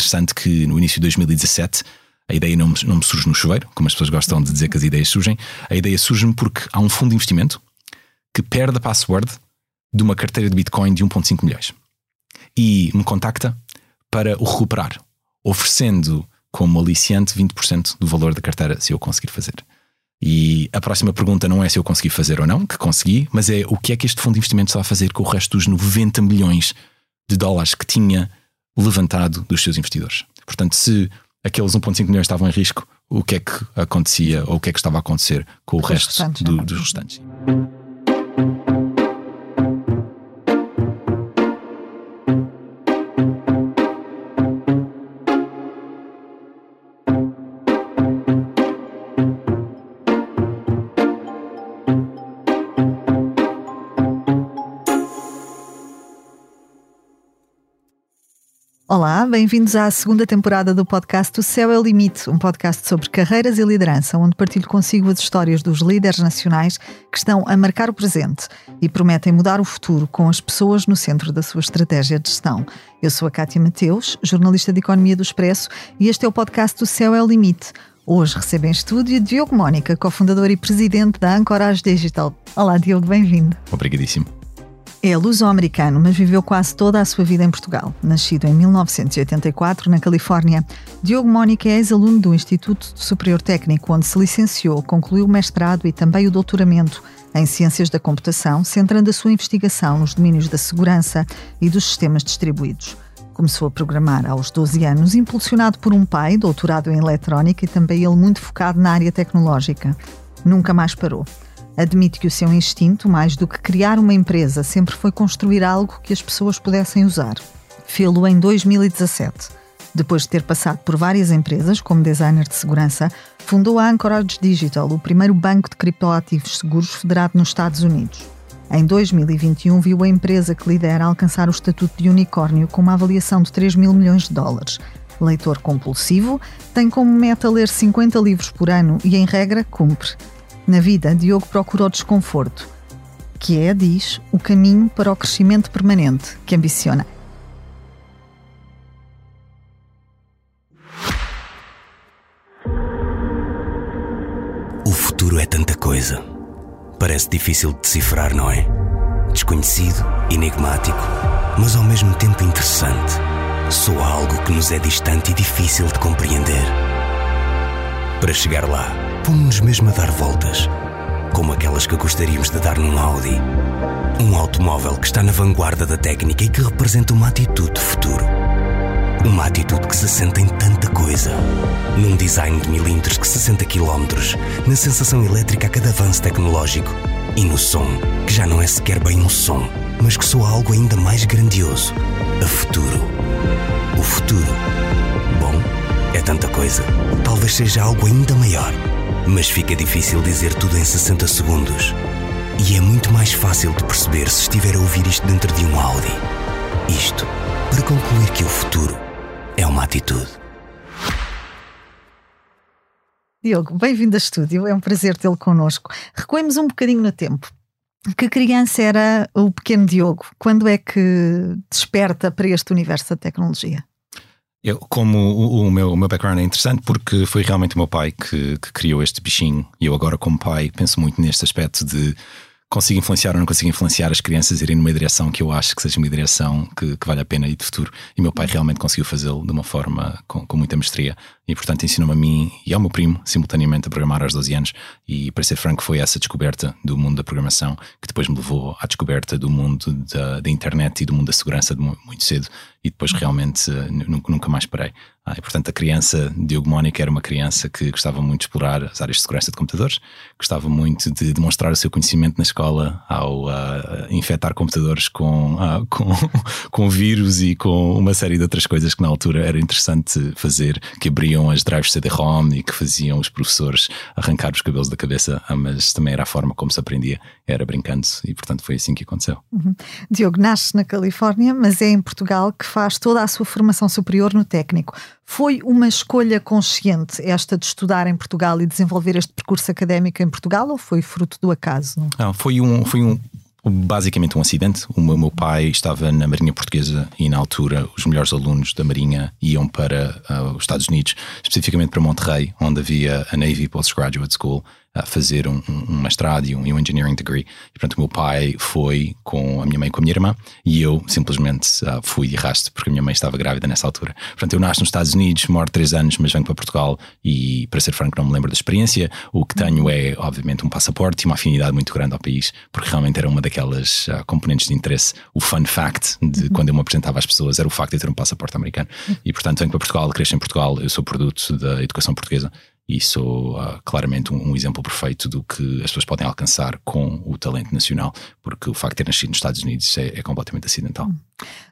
interessante que no início de 2017 a ideia não, não me surge no chuveiro, como as pessoas gostam de dizer que as ideias surgem. A ideia surge-me porque há um fundo de investimento que perde a password de uma carteira de Bitcoin de 1,5 milhões e me contacta para o recuperar, oferecendo como aliciante 20% do valor da carteira se eu conseguir fazer. E a próxima pergunta não é se eu consegui fazer ou não, que consegui, mas é o que é que este fundo de investimento está a fazer com o resto dos 90 milhões de dólares que tinha levantado dos seus investidores. Portanto, se aqueles 1,5 milhões estavam em risco, o que é que acontecia ou o que é que estava a acontecer com o com resto restantes, do, dos restantes? Olá, bem-vindos à segunda temporada do podcast O Céu é o Limite, um podcast sobre carreiras e liderança, onde partilho consigo as histórias dos líderes nacionais que estão a marcar o presente e prometem mudar o futuro com as pessoas no centro da sua estratégia de gestão. Eu sou a Cátia Mateus, jornalista de Economia do Expresso, e este é o podcast O Céu é o Limite. Hoje recebo em estúdio Diogo Mónica, cofundador e presidente da Anchorage Digital. Olá, Diogo, bem-vindo. Obrigadíssimo. É luso-americano, mas viveu quase toda a sua vida em Portugal. Nascido em 1984, na Califórnia, Diogo Mónica é ex-aluno do Instituto Superior Técnico, onde se licenciou, concluiu o mestrado e também o doutoramento em Ciências da Computação, centrando a sua investigação nos domínios da segurança e dos sistemas distribuídos. Começou a programar aos 12 anos, impulsionado por um pai, doutorado em eletrónica e também ele muito focado na área tecnológica. Nunca mais parou. Admite que o seu instinto, mais do que criar uma empresa, sempre foi construir algo que as pessoas pudessem usar. Fê-lo em 2017. Depois de ter passado por várias empresas como designer de segurança, fundou a Anchorage Digital, o primeiro banco de criptoativos seguros federado nos Estados Unidos. Em 2021, viu a empresa que lidera alcançar o estatuto de unicórnio com uma avaliação de 3 mil milhões de dólares. Leitor compulsivo, tem como meta ler 50 livros por ano e, em regra, cumpre. Na vida, Diogo procura o desconforto, que é, diz, o caminho para o crescimento permanente que ambiciona. O futuro é tanta coisa. Parece difícil de decifrar, não é? Desconhecido, enigmático, mas ao mesmo tempo interessante. Soa algo que nos é distante e difícil de compreender. Para chegar lá, pomos-nos mesmo a dar voltas, como aquelas que gostaríamos de dar num Audi. Um automóvel que está na vanguarda da técnica e que representa uma atitude de futuro. Uma atitude que se sente em tanta coisa. Num design de milímetros que 60 km, na sensação elétrica a cada avanço tecnológico e no som, que já não é sequer bem um som, mas que soa algo ainda mais grandioso. A futuro. O futuro. Bom, é tanta coisa. Talvez seja algo ainda maior. Mas fica difícil dizer tudo em 60 segundos. E é muito mais fácil de perceber se estiver a ouvir isto dentro de um Audi. Isto para concluir que o futuro é uma atitude. Diogo, bem-vindo ao estúdio, é um prazer tê-lo connosco. Recuemos um bocadinho no tempo. Que criança era o pequeno Diogo? Quando é que desperta para este universo da tecnologia? Eu, como o, o, meu, o meu background é interessante porque foi realmente o meu pai que, que criou este bichinho e eu agora como pai penso muito neste aspecto de consigo influenciar ou não consigo influenciar as crianças irem numa direção que eu acho que seja uma direção que, que vale a pena e de futuro. E meu pai realmente conseguiu fazê-lo de uma forma com, com muita mestria e, portanto, ensinou-me a mim e ao meu primo, simultaneamente, a programar aos 12 anos. E, para ser franco, foi essa descoberta do mundo da programação que depois me levou à descoberta do mundo da, da internet e do mundo da segurança de muito cedo. E depois realmente nunca mais parei. Ah, e, portanto, a criança, Diogo Mónica, era uma criança que gostava muito de explorar as áreas de segurança de computadores, gostava muito de demonstrar o seu conhecimento na escola ao uh, infectar computadores com, uh, com, com vírus e com uma série de outras coisas que na altura era interessante fazer, que abriam as drives CD-ROM e que faziam os professores arrancar os cabelos da cabeça, ah, mas também era a forma como se aprendia, era brincando, e portanto foi assim que aconteceu. Uhum. Diogo nasce na Califórnia, mas é em Portugal que faz toda a sua formação superior no técnico. Foi uma escolha consciente esta de estudar em Portugal e desenvolver este percurso académico em Portugal ou foi fruto do acaso? Não, foi um, foi um basicamente um acidente. O meu, pai estava na Marinha Portuguesa e, na altura, os melhores alunos da Marinha iam para uh, os Estados Unidos, especificamente para Monterrey, onde havia a Navy Postgraduate School a fazer um, um mestrado e um, um, engineering degree. E, portanto, o meu pai foi com a minha mãe e com a minha irmã e eu simplesmente uh, fui de raste porque a minha mãe estava grávida nessa altura. Portanto, eu nasço nos Estados Unidos, moro três anos, mas venho para Portugal e, para ser franco, não me lembro da experiência. O que tenho é, obviamente, um passaporte e uma afinidade muito grande ao país, porque realmente era uma daquelas uh, componentes de interesse. O fun fact de uhum. quando eu me apresentava às pessoas era o facto de ter um passaporte americano. Uhum. E, portanto, venho para Portugal, cresço em Portugal, eu sou produto da educação portuguesa e sou uh, claramente um, um, exemplo perfeito do que as pessoas podem alcançar com o talento nacional, porque o facto de ter nascido nos Estados Unidos é, é completamente acidental. Hum.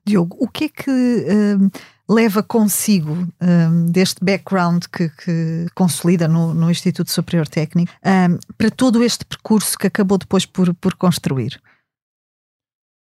Diogo, o que é que uh, leva consigo uh, deste background que, que consolida no, no, Instituto Superior Técnico para todo este percurso que acabou depois por, por construir?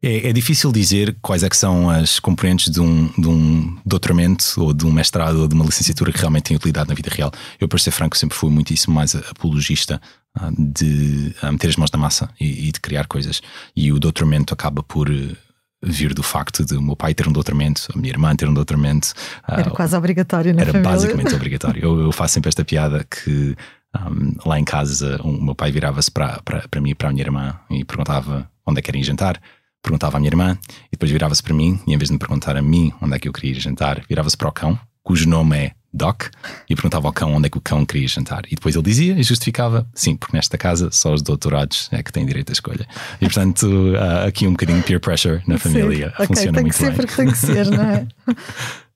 É, é, difícil dizer quais é que são as componentes de um, de um doutoramento ou de um mestrado ou de uma licenciatura que realmente têm utilidade na vida real. Eu, para ser franco, sempre fui muitíssimo mais apologista uh, de uh, meter as mãos na massa e, e, de criar coisas. E o doutoramento acaba por uh, vir do facto de o meu pai ter um doutoramento, a minha irmã ter um doutoramento. era quase obrigatório, na Era família. basicamente obrigatório. Eu, eu, faço sempre esta piada que um, lá em casa o meu pai virava-se para, para, para mim e para a minha irmã e perguntava onde é que querem jantar perguntava à minha irmã e depois virava-se para mim e em vez de me perguntar a mim onde é que eu queria ir jantar, virava-se para o cão, cujo nome é Doc, e perguntava ao cão onde é que o cão queria jantar. E depois ele dizia e justificava: sim, porque nesta casa só os doutorados é que têm direito à escolha. E portanto, uh, aqui um bocadinho de peer pressure na família sim. funciona okay, muito bem. Tem que ser porque tem que ser, não é?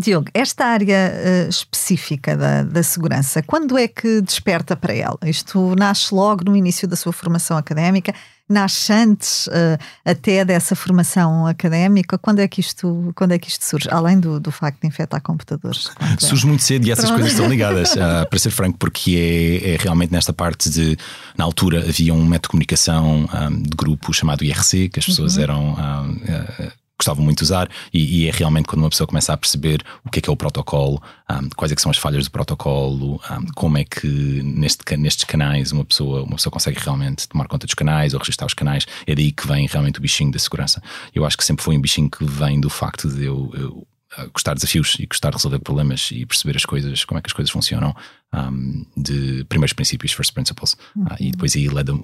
Diogo, esta área uh, específica da, da, segurança, quando é que desperta para ela? Isto nasce logo no início da sua formação académica? Nasce antes uh, até dessa formação académica? Quando é que isto, quando é que isto surge? Além do, do facto de infectar computadores. É? Surge muito cedo e essas Pronto. coisas estão ligadas, uh, para ser franco, porque é, é, realmente nesta parte de. Na altura havia um método de comunicação um, de grupo chamado IRC, que as pessoas uhum. eram. Um, gostavam muito de usar e, e, é realmente quando uma pessoa começa a perceber o que é que é o protocolo, um, quais é que são as falhas do protocolo, um, como é que neste, nestes canais uma pessoa, uma pessoa consegue realmente tomar conta dos canais ou registrar os canais, é daí que vem realmente o bichinho da segurança. Eu acho que sempre foi um bichinho que vem do facto de eu, eu gostar de desafios e gostar de resolver problemas e perceber as coisas, como é que as coisas funcionam, um, de primeiros princípios, first principles. Uhum. Uh, e depois aí leva-me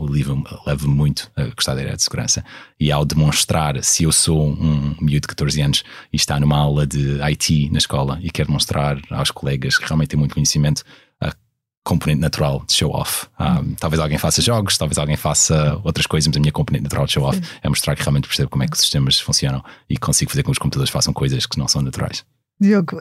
leva muito a gostar da área de segurança. E ao demonstrar, se eu sou um miúdo de 14 anos e está numa aula de IT na escola e quer demonstrar aos colegas que realmente tem muito conhecimento, componente natural de show off. Um, talvez alguém faça jogos, talvez alguém faça outras coisas, mas a minha componente natural de show off é mostrar que realmente percebo como é que os sistemas funcionam e consigo fazer com que os computadores façam coisas que não são naturais. Diogo,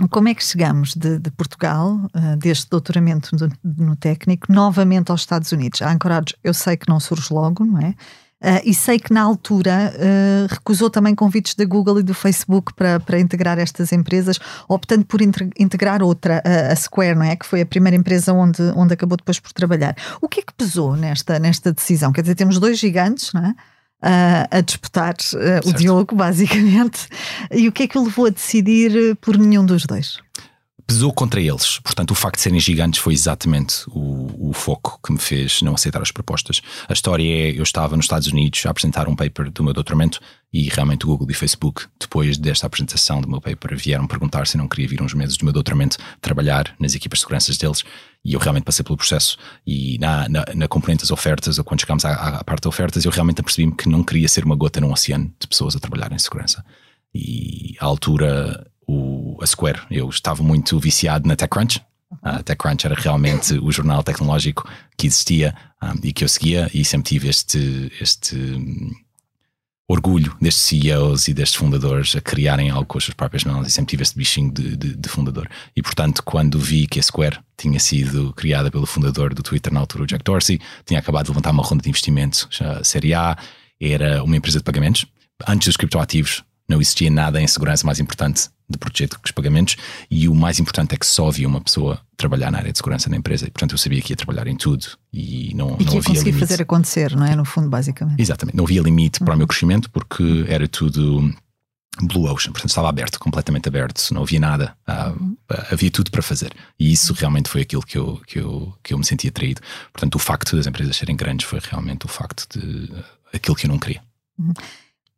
um, como é que chegamos de, de Portugal, uh, deste doutoramento no, no, técnico, novamente aos Estados Unidos? A Anchorage, eu sei que não surge logo, não é? Uh, e sei que na altura uh, recusou também convites da Google e do Facebook para, para integrar estas empresas, optando por integrar outra, a, a Square, não é? Que foi a primeira empresa onde, onde acabou depois por trabalhar. O que é que pesou nesta, nesta decisão? Quer dizer, temos dois gigantes, não é? Uh, a disputar o Diogo, basicamente. E o que é que o levou a decidir por nenhum dos dois? Pesou contra eles. Portanto, o facto de serem gigantes foi exatamente o, o, foco que me fez não aceitar as propostas. A história é: eu estava nos Estados Unidos a apresentar um paper do meu doutoramento e realmente o Google e o Facebook, depois desta apresentação do meu paper, vieram perguntar se não queria vir uns meses do meu doutoramento trabalhar nas equipas de segurança deles. E eu realmente passei pelo processo. E na, na, na componente das ofertas, ou quando chegámos à, à parte das ofertas, eu realmente apercebi-me que não queria ser uma gota num oceano de pessoas a trabalhar em segurança. E à altura o, a Square. Eu estava muito viciado na TechCrunch. A TechCrunch era realmente o jornal tecnológico que existia um, e que eu seguia, e sempre tive este, este um, orgulho destes CEOs e destes fundadores a criarem algo com as suas próprias mãos, e sempre tive este bichinho de, de, de, fundador. E portanto, quando vi que a Square tinha sido criada pelo fundador do Twitter na altura, o Jack Dorsey, tinha acabado de levantar uma ronda de investimento, a Série A, era uma empresa de pagamentos. Antes dos criptoativos, não existia nada em segurança mais importante de proteger os pagamentos e o mais importante é que só havia uma pessoa trabalhar na área de segurança da empresa e portanto eu sabia que ia trabalhar em tudo e não, e não havia limite. fazer acontecer, não é? No fundo, basicamente. Exatamente, não havia limite uhum. para o meu uhum. crescimento porque era tudo Blue Ocean, portanto estava aberto, completamente aberto, não havia nada, uh, havia tudo para fazer. E isso realmente foi aquilo que eu, que, eu, que eu me senti atraído. Portanto, o facto das empresas serem grandes foi realmente o facto de aquilo que eu não queria. Uhum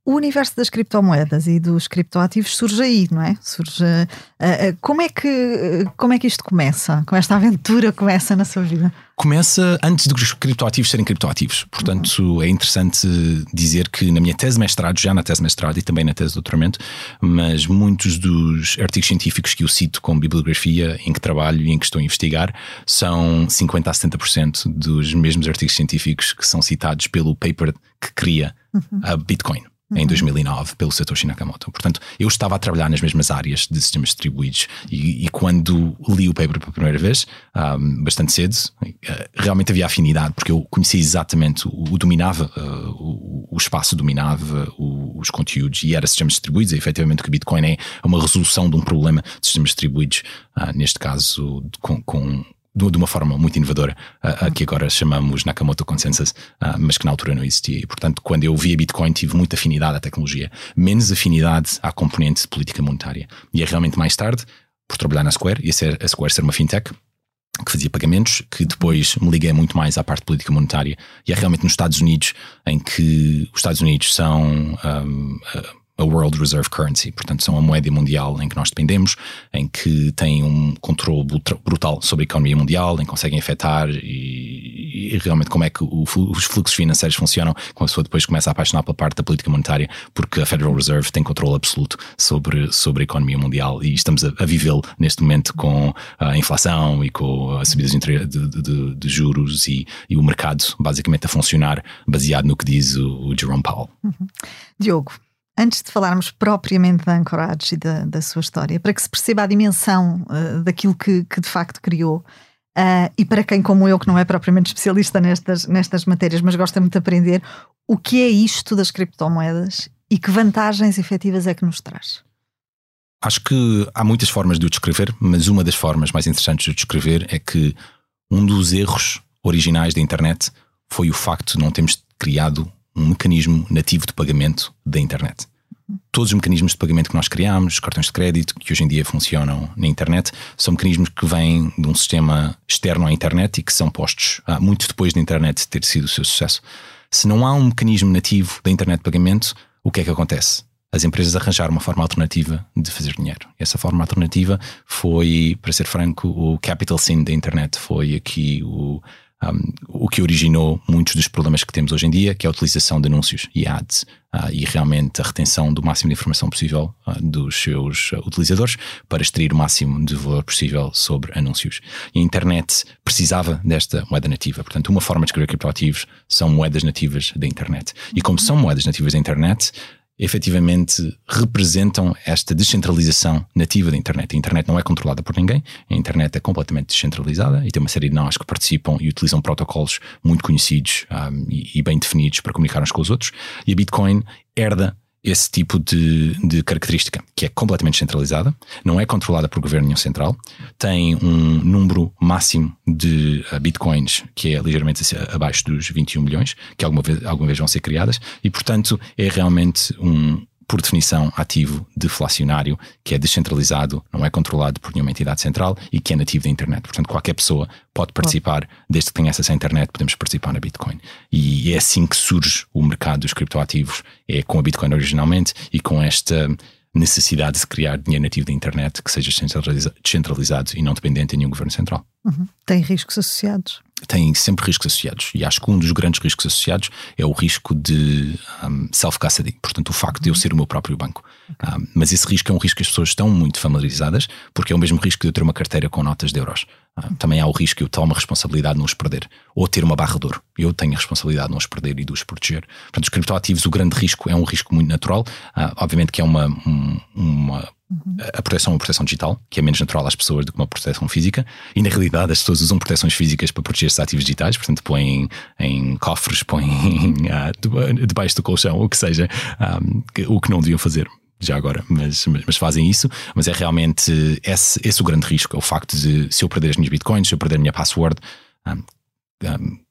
o universo das criptomoedas e dos criptoativos surge aí, não é? Surge. Uh, uh, como, é que, como é que isto começa? Como esta aventura começa na sua vida? Começa antes dos criptoativos serem criptoativos. Portanto, uhum. é interessante dizer que na minha tese de mestrado, já na tese de mestrado e também na tese de doutoramento, mas muitos dos artigos científicos que eu cito como bibliografia em que trabalho e em que estou a investigar são 50 a 70% dos mesmos artigos científicos que são citados pelo paper que cria uhum. a Bitcoin uhum. em 2009 pelo Satoshi Nakamoto. Portanto, eu estava a trabalhar nas mesmas áreas de sistemas distribuídos e, e quando li o paper pela primeira vez, um, bastante cedo, uh, realmente havia afinidade, porque eu conhecia exatamente o, o dominava, uh, o, o, espaço dominava o, os conteúdos e era sistemas distribuídos. E efetivamente o que Bitcoin é uma resolução de um problema de sistemas distribuídos, uh, neste caso com, com de uma forma muito inovadora, a, que agora chamamos Nakamoto Consensus, mas que na altura não existia. E, portanto, quando eu vi a Bitcoin, tive muita afinidade à tecnologia, menos afinidade à componente de política monetária. E é realmente mais tarde, por trabalhar na Square, e a, ser, a Square ser uma fintech, que fazia pagamentos, que depois me liguei muito mais à parte política monetária. E é realmente nos Estados Unidos, em que os Estados Unidos são. Um, a World Reserve Currency, portanto são a moeda mundial em que nós dependemos, em que têm um controle brutal sobre a economia mundial, em que conseguem afetar e, e realmente como é que o, os fluxos financeiros funcionam, quando a pessoa depois começa a apaixonar pela parte da política monetária, porque a Federal Reserve tem controle absoluto sobre, sobre a economia mundial e estamos a, a vivê-lo neste momento com a inflação e com as subidas de, de, de, de juros e, e, o mercado basicamente a funcionar baseado no que diz o, o Jerome Powell. Uhum. Diogo, antes de falarmos propriamente da Anchorage e da, da sua história, para que se perceba a dimensão uh, daquilo que, que, de facto criou, uh, e para quem, como eu, que não é propriamente especialista nestas, nestas matérias, mas gosta muito de aprender, o que é isto das criptomoedas e que vantagens efetivas é que nos traz? Acho que há muitas formas de o descrever, mas uma das formas mais interessantes de o descrever é que um dos erros originais da internet foi o facto de não termos criado um mecanismo nativo de pagamento da internet. Todos os mecanismos de pagamento que nós criamos, cartões de crédito, que hoje em dia funcionam na internet, são mecanismos que vêm de um sistema externo à internet e que são postos ah, muito depois da internet ter sido o seu sucesso. Se não há um mecanismo nativo da internet de pagamento, o que é que acontece? As empresas arranjaram uma forma alternativa de fazer dinheiro. Essa forma alternativa foi, para ser franco, o capital sin da internet. Foi aqui o, um, o que originou muitos dos problemas que temos hoje em dia, que é a utilização de anúncios e ads uh, e realmente a retenção do máximo de informação possível uh, dos seus utilizadores para extrair o máximo de valor possível sobre anúncios. E a internet precisava desta moeda nativa. Portanto, uma forma de escrever criptoativos são moedas nativas da internet. E como são moedas nativas da internet, efetivamente representam esta descentralização nativa da internet. A internet não é controlada por ninguém, a internet é completamente descentralizada e tem uma série de nós que participam e utilizam protocolos muito conhecidos um, e, e bem definidos para comunicar uns com os outros. E a Bitcoin herda esse tipo de, de, característica, que é completamente centralizada, não é controlada por governo nenhum central, tem um número máximo de uh, bitcoins que é ligeiramente abaixo dos 21 milhões, que alguma vez, alguma vez vão ser criadas, e portanto é realmente um, por definição, ativo deflacionário, que é descentralizado, não é controlado por nenhuma entidade central e que é nativo da internet. Portanto, qualquer pessoa pode participar, desde que tenha acesso à internet, podemos participar na Bitcoin. E é assim que surge o mercado dos criptoativos, é com a Bitcoin originalmente e com esta necessidade de criar dinheiro nativo da internet que seja descentralizado e não dependente de nenhum governo central. Uhum. Tem riscos associados? Tem sempre riscos associados. E acho que um dos grandes riscos associados é o risco de um, self-custody. Portanto, o facto de eu ser o meu próprio banco. Okay. Um, mas esse risco é um risco que as pessoas estão muito familiarizadas, porque é o mesmo risco de eu ter uma carteira com notas de euros. Um, também há o risco de eu tomar uma responsabilidade de não os perder. Ou ter uma barra de ouro. Eu tenho a responsabilidade de não os perder e de os proteger. Portanto, os criptoativos, o grande risco é um risco muito natural. Uh, obviamente que é uma, um, uma Uhum. A proteção é uma proteção digital, que é menos natural às pessoas do que uma proteção física, e na realidade as pessoas usam proteções físicas para proteger esses ativos digitais, portanto põem em cofres, põem uh, debaixo do colchão, o que seja, um, o que não deviam fazer já agora, mas, mas, mas, fazem isso. Mas é realmente esse, esse o grande risco: é o facto de se eu perder as minhas bitcoins, se eu perder a minha password, um, um,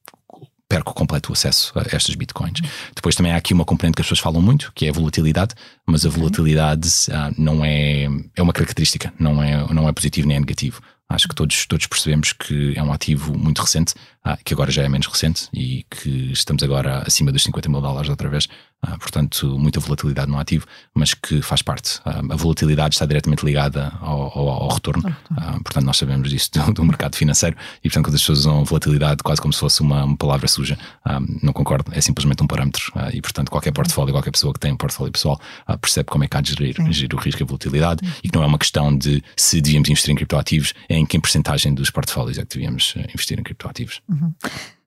perco completo acesso a estas bitcoins. Depois também há aqui uma componente que as pessoas falam muito, que é a volatilidade, mas a volatilidade uh, não é, é uma característica, não é, não é positivo nem é negativo. Acho que todos, todos percebemos que é um ativo muito recente, ah, que agora já é menos recente e que estamos agora acima dos 50 mil dólares outra vez. Ah, portanto, muita volatilidade no ativo, mas que faz parte. Ah, a volatilidade está diretamente ligada ao, ao, ao retorno. Ah, portanto, nós sabemos disso do, do, mercado financeiro e, portanto, quando as pessoas usam volatilidade quase como se fosse uma, uma palavra suja, ah, não concordo. É simplesmente um parâmetro ah, e, portanto, qualquer portfólio, qualquer pessoa que tem um portfólio pessoal percebe como é que há de gerir, gerir o risco e a volatilidade e que não é uma questão de se devíamos investir em criptoativos, é em que porcentagem dos portfólios é que devíamos investir em criptoativos. Uhum.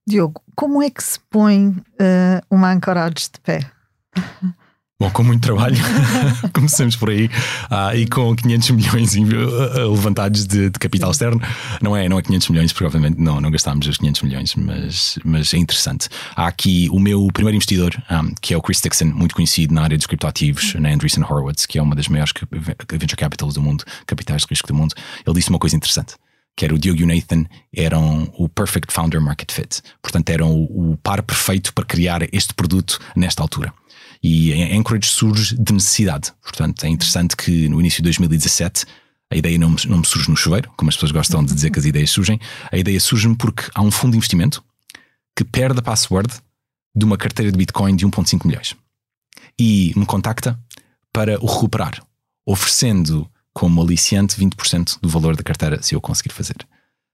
Diogo, como é que se põe uh, uma ancoragem de pé? Bom, com muito trabalho, começamos por aí, ah, e com 500 milhões levantados de, de, capital externo. Não é, não é 500 milhões, provavelmente não, não gastámos os 500 milhões, mas, mas é interessante. Há aqui o meu primeiro investidor, um, ah, que é o Chris Dixon, muito conhecido na área dos criptoativos, na Andreessen Horowitz, que é uma das maiores venture capitals do mundo, capitais de risco do mundo. Ele disse uma coisa interessante que era o Diogo e o Nathan, eram o perfect founder market fit. Portanto, eram o, par perfeito para criar este produto nesta altura. E a Anchorage surge de necessidade. Portanto, é interessante que no início de 2017 a ideia não me, não me surge no chuveiro, como as pessoas gostam de dizer que as ideias surgem. A ideia surge-me porque há um fundo de investimento que perde a password de uma carteira de Bitcoin de 1,5 milhões e me contacta para o recuperar, oferecendo como aliciante 20% do valor da carteira se eu conseguir fazer.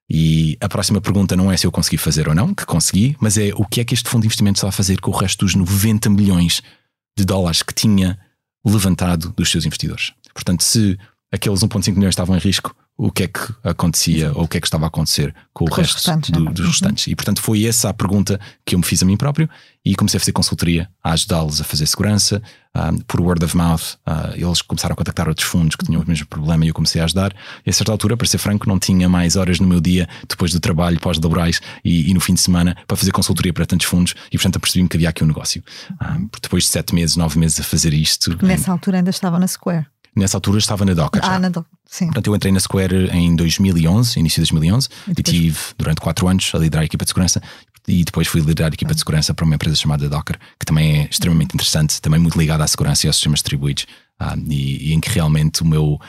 E a próxima pergunta não é se eu consegui fazer ou não, que consegui, mas é o que é que este fundo de investimento está a fazer com o resto dos 90 milhões de dólares que tinha levantado dos seus investidores. Portanto, se aqueles 1,5 milhões estavam em risco, o que é que acontecia ou o que é que estava a acontecer com o resto restantes, do, dos uhum. restantes. E portanto foi essa a pergunta que eu me fiz a mim próprio e comecei a fazer consultoria, a ajudá-los a fazer segurança, um, por word of mouth. Uh, eles começaram a contactar outros fundos que tinham o mesmo problema e eu comecei a ajudar. E a certa altura, para ser franco, não tinha mais horas no meu dia, depois do trabalho, pós-laborais e, e, no fim de semana, para fazer consultoria para tantos fundos e portanto apercebi-me que havia aqui um negócio. Um, depois de sete meses, nove meses a fazer isto. Nessa altura ainda estava na Square. Nessa altura estava na Docker. Ah, já. na Docker, sim. Portanto, eu entrei na Square em 2011, início de 2011, e, e tive durante quatro anos a liderar a equipa de segurança e depois fui liderar a equipa de segurança para uma empresa chamada Docker, que também é extremamente interessante, também muito ligada à segurança e aos sistemas distribuídos, ah, e, e, em que realmente o meu,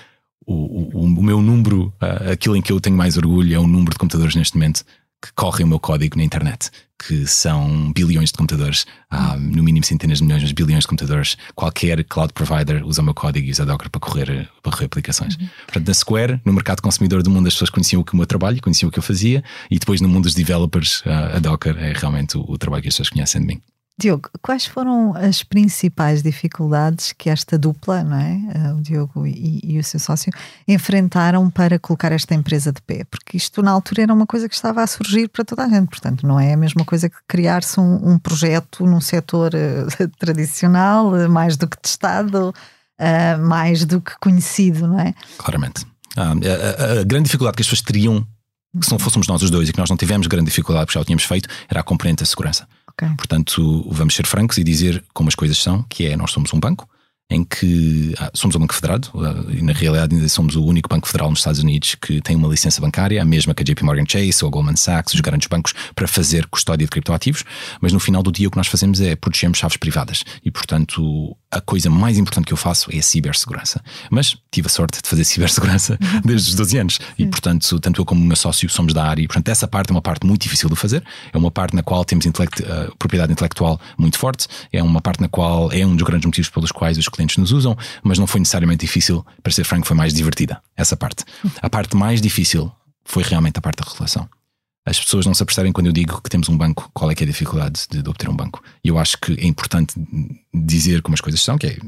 o, o, o meu número, uh, aquilo em que eu tenho mais orgulho é o número de computadores neste momento que correm o meu código na internet, que são bilhões de computadores, há no mínimo centenas de milhões, mas bilhões de computadores. Qualquer cloud provider usa o meu código e usa Docker para correr, para correr aplicações. Uhum. Portanto, na Square, no mercado consumidor do mundo, as pessoas conheciam o que o meu trabalho, conheciam o que eu fazia, e depois no mundo dos developers, a Docker é realmente o, o trabalho que as pessoas conhecem de mim. Diogo, quais foram as principais dificuldades que esta dupla, não é? Eh, o Diogo e, e, o seu sócio, enfrentaram para colocar esta empresa de pé? Porque isto na altura era uma coisa que estava a surgir para toda a gente, portanto, não é a mesma coisa que criar-se um, um, projeto num setor uh, tradicional, uh, mais do que testado, uh, mais do que conhecido, não é? Claramente. Ah, a, a, a grande dificuldade que as pessoas teriam se não fôssemos nós os dois e que nós não tivemos grande dificuldade porque já o tínhamos feito, era a componente da segurança. Okay. Portanto, vamos ser francos e dizer como as coisas são, que é nós somos um banco, em que ah, somos um banco federado ah, e na realidade ainda somos o único banco federal nos Estados Unidos que tem uma licença bancária, a mesma que a JP Morgan Chase ou a Goldman Sachs, os grandes bancos, para fazer custódia de criptoativos, mas no final do dia o que nós fazemos é protegemos chaves privadas e portanto a coisa mais importante que eu faço é a cibersegurança. Mas tive a sorte de fazer cibersegurança uhum. desde os 12 anos e portanto tanto eu como o meu sócio somos da área e portanto essa parte é uma parte muito difícil de fazer, é uma parte na qual temos uh, propriedade intelectual muito forte, é uma parte na qual é um dos grandes motivos pelos quais os clientes nos usam, mas não foi necessariamente difícil, para ser franco, foi mais divertida essa parte. A parte mais difícil foi realmente a parte da regulação. As pessoas não se apercebem quando eu digo que temos um banco, qual é que é a dificuldade de, de obter um banco. E eu acho que é importante dizer como as coisas são, que é,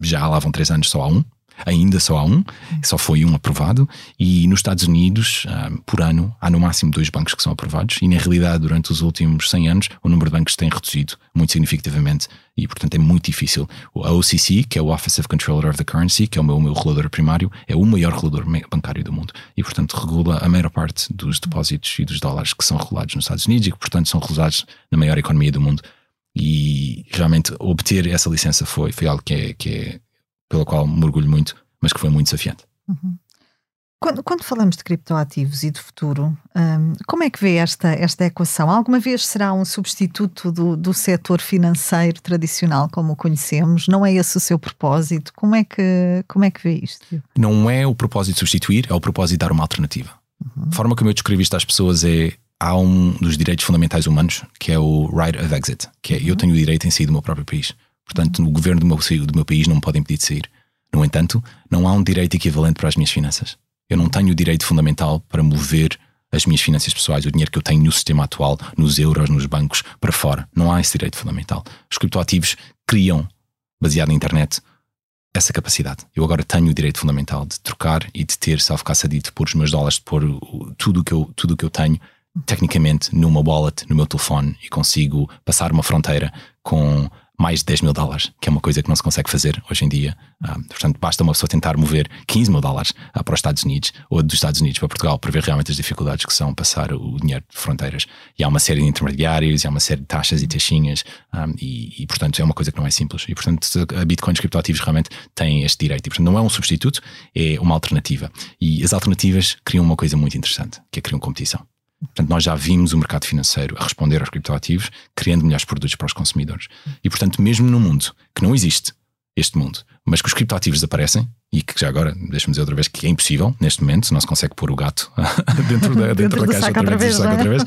já lá vão três anos, só há um, ainda só há um, só foi um aprovado, e nos Estados Unidos, ah, por ano, há no máximo dois bancos que são aprovados, e na realidade, durante os últimos 100 anos, o número de bancos tem reduzido muito significativamente, e portanto é muito difícil. A OCC, que é o Office of Controller of the Currency, que é o meu, o meu regulador primário, é o maior regulador bancário do mundo, e portanto regula a maior parte dos depósitos e dos dólares que são regulados nos Estados Unidos e que portanto são regulados na maior economia do mundo. E realmente obter essa licença foi, foi algo que é, que é pela qual me orgulho muito, mas que foi muito desafiante. Uhum. Quando, quando, falamos de criptoativos e de futuro, um, como é que vê esta, esta equação? Alguma vez será um substituto do, do setor financeiro tradicional como o conhecemos? Não é esse o seu propósito? Como é que, como é que vê isto? Não é o propósito de substituir, é o propósito de dar uma alternativa. Uhum. A forma como eu descrevo isto às pessoas é há um dos direitos fundamentais humanos que é o right of exit, que é eu tenho o direito em sair do meu próprio país. Portanto, o governo do meu, do meu país não me pode impedir de sair. No entanto, não há um direito equivalente para as minhas finanças. Eu não tenho o direito fundamental para mover as minhas finanças pessoais, o dinheiro que eu tenho no sistema atual, nos euros, nos bancos, para fora. Não há esse direito fundamental. Os criptoativos criam, baseado na internet, essa capacidade. Eu agora tenho o direito fundamental de trocar e de ter self-custody, de pôr os meus dólares, de pôr tudo que eu, tudo que eu tenho, tecnicamente, numa wallet, no meu telefone e consigo passar uma fronteira com mais de 10 mil dólares, que é uma coisa que não se consegue fazer hoje em dia. Uh, portanto, basta uma pessoa tentar mover 15 mil dólares uh, para os Estados Unidos ou dos Estados Unidos para Portugal para ver realmente as dificuldades que são passar o dinheiro de fronteiras. E há uma série de intermediários, e há uma série de taxas e taxinhas, ah, e, e, portanto é uma coisa que não é simples. E portanto, a Bitcoin os criptoativos realmente têm este direito. E portanto, não é um substituto, é uma alternativa. E as alternativas criam uma coisa muito interessante, que é criam competição. Portanto, nós já vimos o mercado financeiro a responder aos criptoativos, criando melhores produtos para os consumidores. E, portanto, mesmo num mundo que não existe este mundo, mas que os criptoativos aparecem e que já agora, deixa-me dizer outra vez, que é impossível neste momento, não se consegue pôr o gato dentro da, dentro da caixa outra vez, outra vez.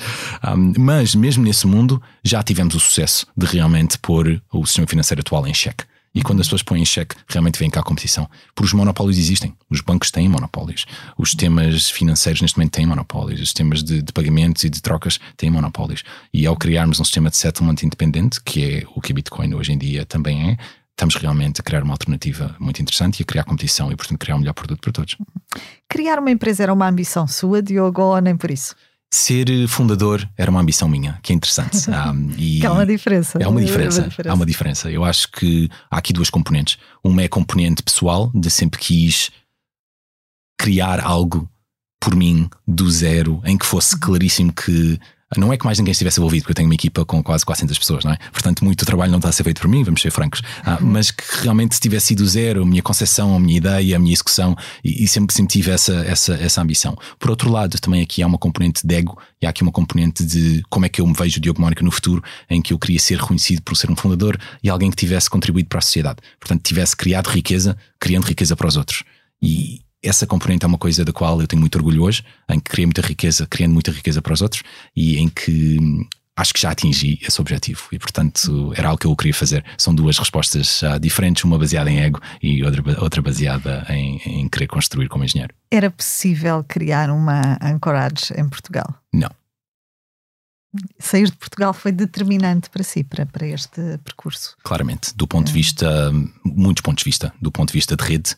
Um, mas mesmo nesse mundo já tivemos o sucesso de realmente pôr o sistema financeiro atual em xeque. E quando as pessoas põem em xeque, realmente vem cá a competição. Porque os monopólios existem. Os bancos têm monopólios. Os sistemas financeiros neste momento têm monopólios. Os sistemas de, de, pagamentos e de trocas têm monopólios. E ao criarmos um sistema de settlement independente, que é o que a Bitcoin hoje em dia também é, estamos realmente a criar uma alternativa muito interessante e a criar competição e, portanto, criar um melhor produto para todos. Criar uma empresa era uma ambição sua, Diogo, ou nem por isso? Ser eh, fundador era uma ambição minha, que é interessante. Um, e há uma diferença. É uma diferença, é uma diferença. Há uma diferença. Eu acho que há aqui duas componentes. Uma é a componente pessoal, de sempre quis criar algo por mim do zero, em que fosse uhum. claríssimo que não é que mais ninguém estivesse envolvido, porque eu tenho uma equipa com quase 400 pessoas, não é? Portanto, muito trabalho não está a ser feito por mim, vamos ser francos. Ah, uhum. mas que realmente se tivesse sido zero, a minha concepção, a minha ideia, a minha execução, e, e, sempre, sempre tive essa, essa, essa ambição. Por outro lado, também aqui há uma componente de ego e há aqui uma componente de como é que eu me vejo Diogo Mónica no futuro, em que eu queria ser reconhecido por ser um fundador e alguém que tivesse contribuído para a sociedade. Portanto, tivesse criado riqueza, criando riqueza para os outros. E, essa componente é uma coisa da qual eu tenho muito orgulho hoje, em que criei muita riqueza, criando muita riqueza para os outros e em que hum, acho que já atingi esse objetivo e, portanto, era algo que eu queria fazer. São duas respostas uh, diferentes, uma baseada em ego e outra, outra baseada em, em querer construir como engenheiro. Era possível criar uma Anchorage em Portugal? Não. Sair de Portugal foi determinante para si, para, para este percurso? Claramente, do ponto de vista, muitos pontos de vista, do ponto de vista de rede,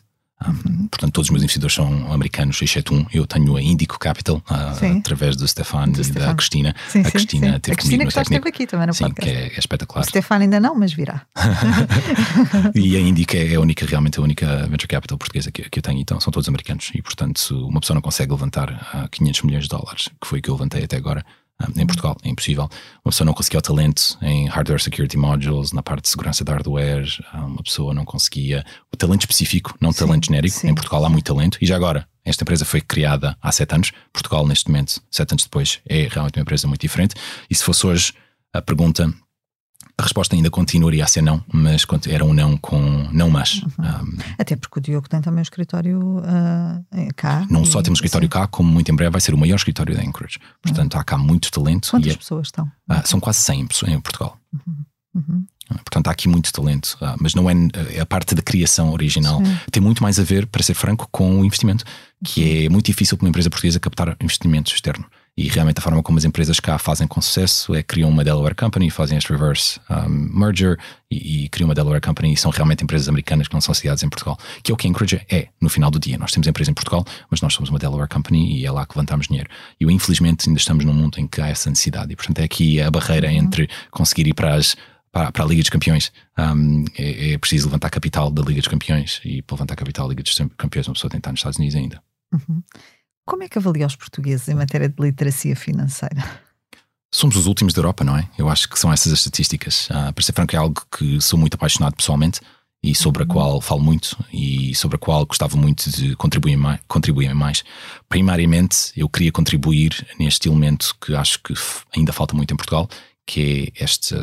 um, portanto, todos os meus investidores são americanos, exceto um. Eu tenho a Indico Capital, uh, através do Stefan e da Cristina. Sim, a Cristina sim, teve a Cristina que já esteve aqui também no sim, podcast. que é, é espetacular. O Stefan ainda não, mas virá. e a Indico é a única, realmente a única venture capital portuguesa que, que eu tenho, então são todos americanos. E, portanto, uma pessoa não consegue levantar uh, 500 milhões de dólares, que foi o que eu levantei até agora, em Portugal, é impossível. Uma pessoa não conseguia o talento em hardware security modules, na parte de segurança de hardware, uma pessoa não conseguia o talento específico, não o talento genérico. Sim. Em Portugal há muito talento e já agora. Esta empresa foi criada há sete anos. Portugal, neste momento, sete anos depois, é realmente uma empresa muito diferente. E se fosse hoje a pergunta a resposta ainda continuaria a ser não, mas era um não com não mas. Uhum. Um, Até porque o Diogo tem também um escritório uh, cá. Não só temos um escritório cá, como muito em breve vai ser o maior escritório da Anchorage. Portanto, uhum. há cá muito talento. Quantas é, pessoas estão? Uh, são quase 100 pessoas em Portugal. Uhum. uhum. Portanto, há aqui muito talento, mas não é, é a parte da criação original. Sim. Tem muito mais a ver, para ser franco, com o investimento, que uhum. é muito difícil para uma empresa portuguesa captar investimento externo. E realmente a forma como as empresas cá fazem com sucesso é criam uma Delaware Company, fazem este reverse um, merger e, e, criam uma Delaware Company e são realmente empresas americanas que não são sediadas em Portugal. Que é o que a Anchorage é, no final do dia. Nós temos empresa em Portugal, mas nós somos uma Delaware Company e é lá que levantamos dinheiro. E infelizmente ainda estamos num mundo em que há essa necessidade. E portanto é aqui a barreira uhum. entre conseguir ir para as para, para, a Liga dos Campeões. Um, é, é, preciso levantar capital da Liga dos Campeões e para levantar capital da Liga dos Campeões uma pessoa tem que estar nos Estados Unidos ainda. Uhum. Como é que avalia os portugueses em matéria de literacia financeira? Somos os últimos da Europa, não é? Eu acho que são essas as estatísticas. Uh, para ser franco, é algo que sou muito apaixonado pessoalmente e sobre a uhum. qual falo muito e sobre a qual gostava muito de contribuir mais, contribuir mais. Primariamente, eu queria contribuir neste elemento que acho que ainda falta muito em Portugal, que é este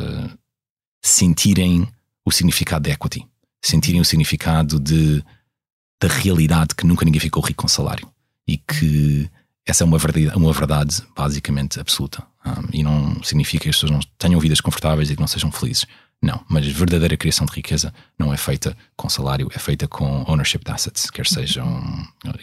sentirem o significado de equity, sentirem o significado de, da realidade que nunca ninguém ficou rico com salário e que essa é uma verdade, uma verdade basicamente absoluta. Um, e não significa que as pessoas não tenham vidas confortáveis e que não sejam felizes. Não, mas verdadeira criação de riqueza não é feita com salário, é feita com ownership de assets, quer sejam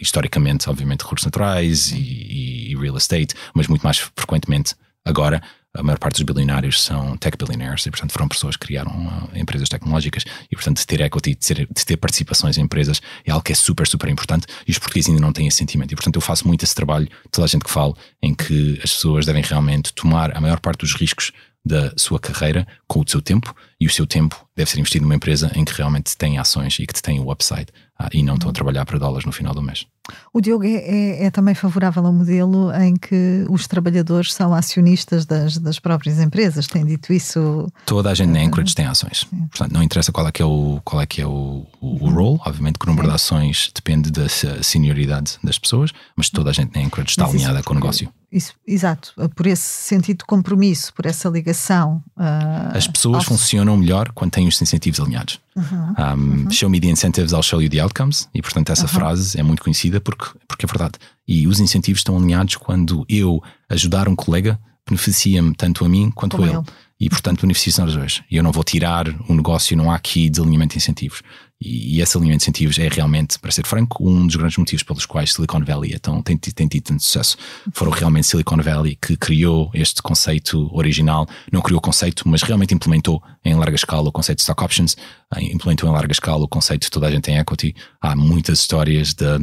historicamente, obviamente, recursos naturais e, e real estate, mas muito mais frequentemente agora a maior parte dos bilionários são tech billionaires e, portanto, foram pessoas que criaram uh, empresas tecnológicas e, portanto, ter equity, de ter, de ter, participações em empresas é algo que é super, super importante e os portugueses ainda não têm esse sentimento. E, portanto, eu faço muito esse trabalho, toda a gente que fala, em que as pessoas devem realmente tomar a maior parte dos riscos da sua carreira com o seu tempo e o seu tempo deve ser investido numa empresa em que realmente tem ações e que tem o upside ah, e não estão a trabalhar para dólares no final do mês. O Diogo é, é, é, também favorável ao modelo em que os trabalhadores são acionistas das, das próprias empresas. Tem dito isso? Toda a gente na Anchorage tem ações. Portanto, não interessa qual é que é o, qual é que é o, o, o role. Obviamente que o número de ações depende da senioridade das pessoas, mas toda a gente na Anchorage está alinhada com o negócio. Isso, exato, por esse sentido de compromisso, por essa ligação. Uh, As pessoas ao... funcionam melhor quando têm os incentivos alinhados. Uhum, um, uhum. Show me the incentives, I'll show you the outcomes. E portanto, essa uhum. frase é muito conhecida porque, porque é verdade. E os incentivos estão alinhados quando eu ajudar um colega beneficia-me tanto a mim quanto Como a ele. E portanto, beneficia-se nós dois. E eu não vou tirar o negócio, não há aqui desalinhamento de incentivos. E, esse alinhamento de incentivos é realmente, para ser franco, um dos grandes motivos pelos quais Silicon Valley é tão, tem, tem tido tanto sucesso. Foram realmente Silicon Valley que criou este conceito original, não criou o conceito, mas realmente implementou em larga escala o conceito de stock options, eh, implementou em larga escala o conceito de toda a gente tem equity. Há muitas histórias da